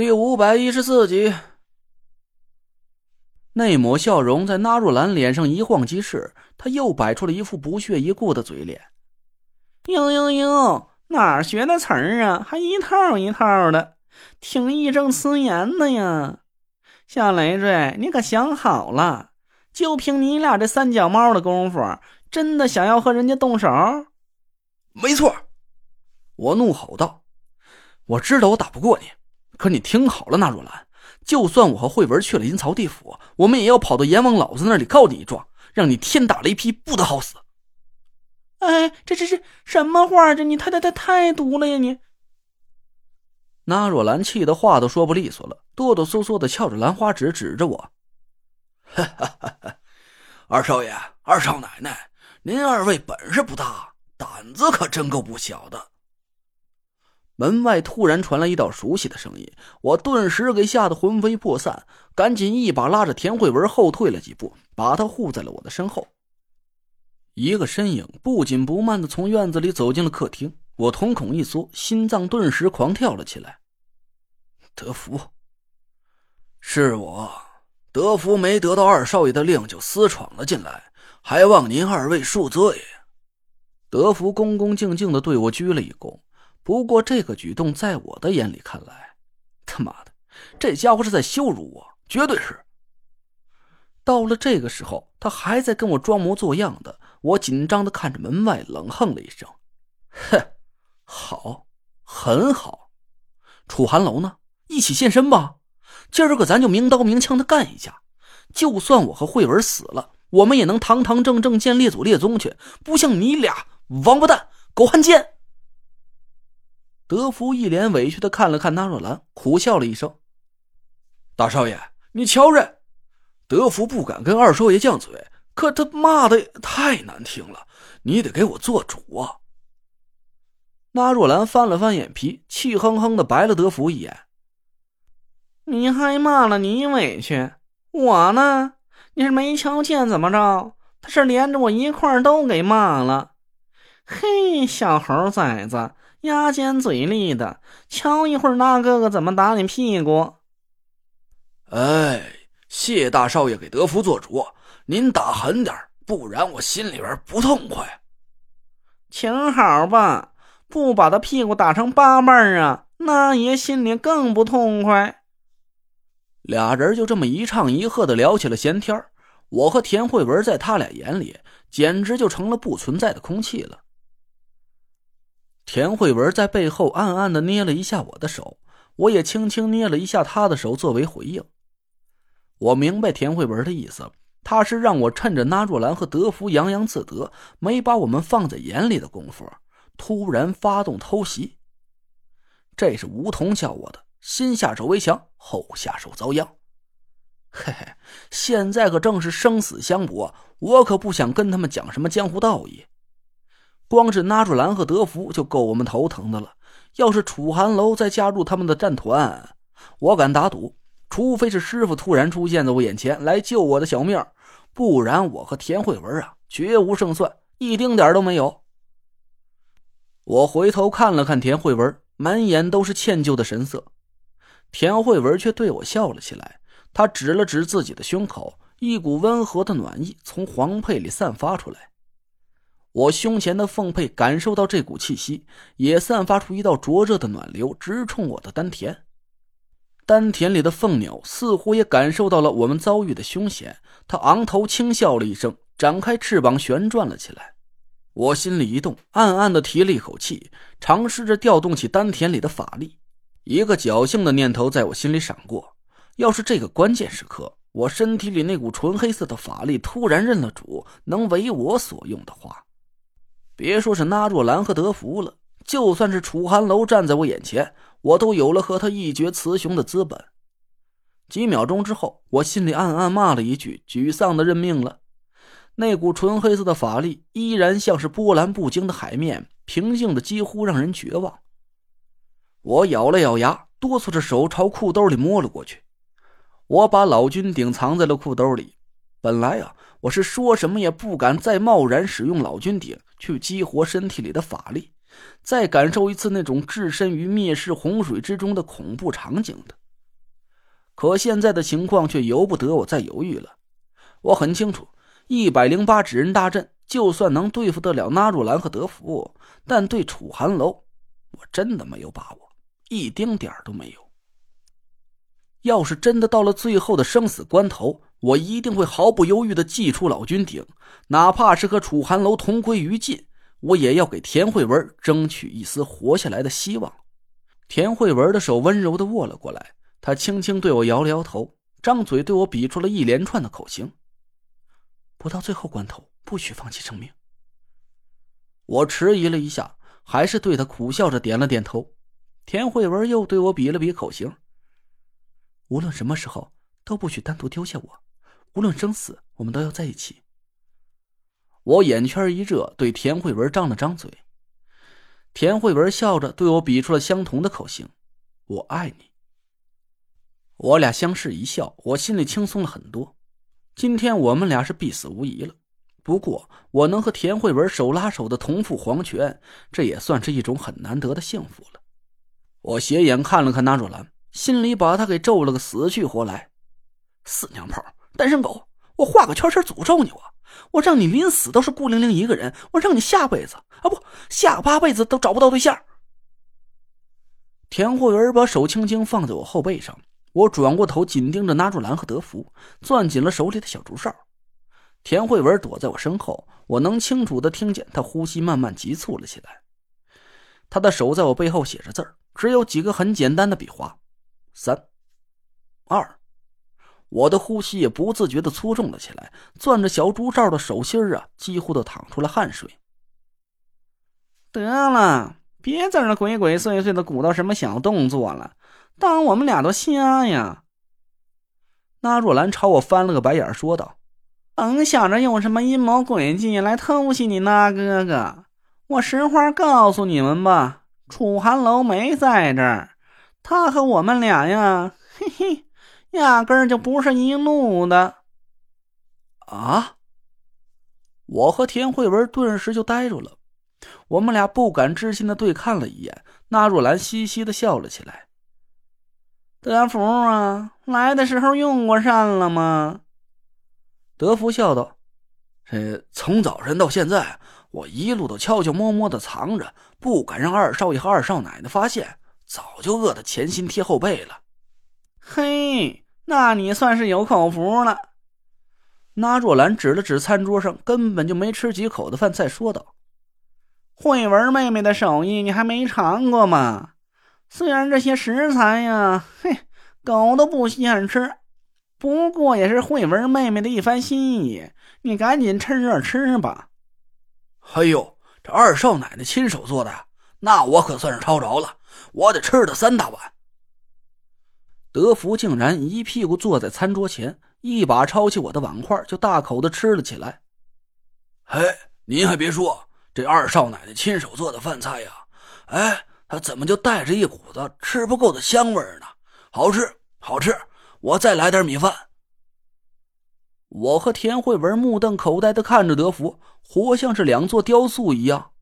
第五百一十四集，那抹笑容在纳若兰脸上一晃即逝，她又摆出了一副不屑一顾的嘴脸。呦呦呦，哪儿学的词儿啊？还一套一套的，挺义正辞严的呀！夏累赘，你可想好了？就凭你俩这三脚猫的功夫，真的想要和人家动手？没错，我怒吼道：“我知道我打不过你。”可你听好了，纳若兰，就算我和慧文去了阴曹地府，我们也要跑到阎王老子那里告你一状，让你天打雷劈，不得好死。哎，这这这什么话？这你太太太太毒了呀！你纳若兰气得话都说不利索了，哆哆嗦嗦的翘着兰花指指着我：“哈哈哈哈二少爷，二少奶奶，您二位本事不大，胆子可真够不小的。”门外突然传来一道熟悉的声音，我顿时给吓得魂飞魄散，赶紧一把拉着田慧文后退了几步，把她护在了我的身后。一个身影不紧不慢的从院子里走进了客厅，我瞳孔一缩，心脏顿时狂跳了起来。德福，是我，德福没得到二少爷的令就私闯了进来，还望您二位恕罪。德福恭恭敬敬的对我鞠了一躬。不过这个举动在我的眼里看来，他妈的，这家伙是在羞辱我，绝对是。到了这个时候，他还在跟我装模作样的，我紧张的看着门外，冷哼了一声：“哼，好，很好。楚寒楼呢？一起现身吧，今儿个咱就明刀明枪的干一架。就算我和慧文死了，我们也能堂堂正正见列祖列宗去，不像你俩王八蛋、狗汉奸。”德福一脸委屈的看了看纳若兰，苦笑了一声：“大少爷，你瞧着。”德福不敢跟二少爷犟嘴，可他骂的太难听了，你得给我做主啊！纳若兰翻了翻眼皮，气哼哼的白了德福一眼：“你还骂了你委屈，我呢？你是没瞧见怎么着？他是连着我一块都给骂了。嘿，小猴崽子！”牙尖嘴利的，瞧一会儿那哥哥怎么打你屁股！哎，谢大少爷给德福做主，您打狠点不然我心里边不痛快。请好吧，不把他屁股打成八瓣啊，那爷心里更不痛快。俩人就这么一唱一和的聊起了闲天我和田慧文在他俩眼里简直就成了不存在的空气了。田慧文在背后暗暗的捏了一下我的手，我也轻轻捏了一下她的手作为回应。我明白田慧文的意思，他是让我趁着纳若兰和德福洋洋自得，没把我们放在眼里的功夫，突然发动偷袭。这是梧桐教我的，先下手为强，后下手遭殃。嘿嘿，现在可正是生死相搏，我可不想跟他们讲什么江湖道义。光是纳若兰和德福就够我们头疼的了，要是楚寒楼再加入他们的战团，我敢打赌，除非是师傅突然出现在我眼前来救我的小命，不然我和田慧文啊绝无胜算，一丁点都没有。我回头看了看田慧文，满眼都是歉疚的神色，田慧文却对我笑了起来，他指了指自己的胸口，一股温和的暖意从黄佩里散发出来。我胸前的凤佩感受到这股气息，也散发出一道灼热的暖流，直冲我的丹田。丹田里的凤鸟似乎也感受到了我们遭遇的凶险，它昂头轻笑了一声，展开翅膀旋转了起来。我心里一动，暗暗的提了一口气，尝试着调动起丹田里的法力。一个侥幸的念头在我心里闪过：要是这个关键时刻，我身体里那股纯黑色的法力突然认了主，能为我所用的话。别说是纳若兰和德福了，就算是楚寒楼站在我眼前，我都有了和他一决雌雄的资本。几秒钟之后，我心里暗暗骂了一句：“沮丧的认命了。”那股纯黑色的法力依然像是波澜不惊的海面，平静的几乎让人绝望。我咬了咬牙，哆嗦着手朝裤兜里摸了过去。我把老君鼎藏在了裤兜里。本来啊，我是说什么也不敢再贸然使用老君鼎。去激活身体里的法力，再感受一次那种置身于灭世洪水之中的恐怖场景的。可现在的情况却由不得我再犹豫了。我很清楚，一百零八纸人大阵就算能对付得了纳若兰和德福，但对楚寒楼，我真的没有把握，一丁点都没有。要是真的到了最后的生死关头，我一定会毫不犹豫的祭出老君鼎，哪怕是和楚寒楼同归于尽，我也要给田慧文争取一丝活下来的希望。田慧文的手温柔的握了过来。他轻轻对我摇了摇头，张嘴对我比出了一连串的口型。不到最后关头，不许放弃生命。我迟疑了一下，还是对他苦笑着点了点头。田慧文又对我比了比口型。无论什么时候，都不许单独丢下我。无论生死，我们都要在一起。我眼圈一热，对田慧文张了张嘴。田慧文笑着对我比出了相同的口型：“我爱你。”我俩相视一笑，我心里轻松了很多。今天我们俩是必死无疑了。不过，我能和田慧文手拉手的同赴黄泉，这也算是一种很难得的幸福了。我斜眼看了看纳若兰，心里把他给咒了个死去活来。死娘炮，单身狗！我画个圈圈诅咒你！我，我让你临死都是孤零零一个人！我让你下辈子啊，不，下八辈子都找不到对象！田慧文把手轻轻放在我后背上。我转过头，紧盯着纳若兰和德福，攥紧了手里的小竹哨。田慧文躲在我身后，我能清楚的听见他呼吸慢慢急促了起来。他的手在我背后写着字儿，只有几个很简单的笔画：三、二。我的呼吸也不自觉的粗重了起来，攥着小竹罩的手心啊，几乎都淌出了汗水。得了，别在那鬼鬼祟祟的鼓捣什么小动作了。当我们俩都瞎呀！那若兰朝我翻了个白眼，说道：“甭想着用什么阴谋诡计来偷袭你那哥哥！我实话告诉你们吧，楚寒楼没在这儿，他和我们俩呀，嘿嘿，压根儿就不是一路的。”啊！我和田慧文顿时就呆住了，我们俩不敢置信的对看了一眼。那若兰嘻嘻的笑了起来。德福啊，来的时候用过膳了吗？德福笑道：“这从早晨到现在，我一路都悄悄摸摸的藏着，不敢让二少爷和二少奶奶发现，早就饿得前心贴后背了。”嘿，那你算是有口福了。那若兰指了指餐桌上根本就没吃几口的饭菜，说道：“慧文妹妹的手艺，你还没尝过吗？”虽然这些食材呀，嘿，狗都不稀罕吃，不过也是慧文妹妹的一番心意，你赶紧趁热吃吧。哎呦，这二少奶奶亲手做的，那我可算是抄着了，我得吃他三大碗。德福竟然一屁股坐在餐桌前，一把抄起我的碗筷，就大口的吃了起来。哎，您还别说，这二少奶奶亲手做的饭菜呀，哎。他怎么就带着一股子吃不够的香味呢？好吃，好吃！我再来点米饭。我和田慧文目瞪口呆的看着德福，活像是两座雕塑一样。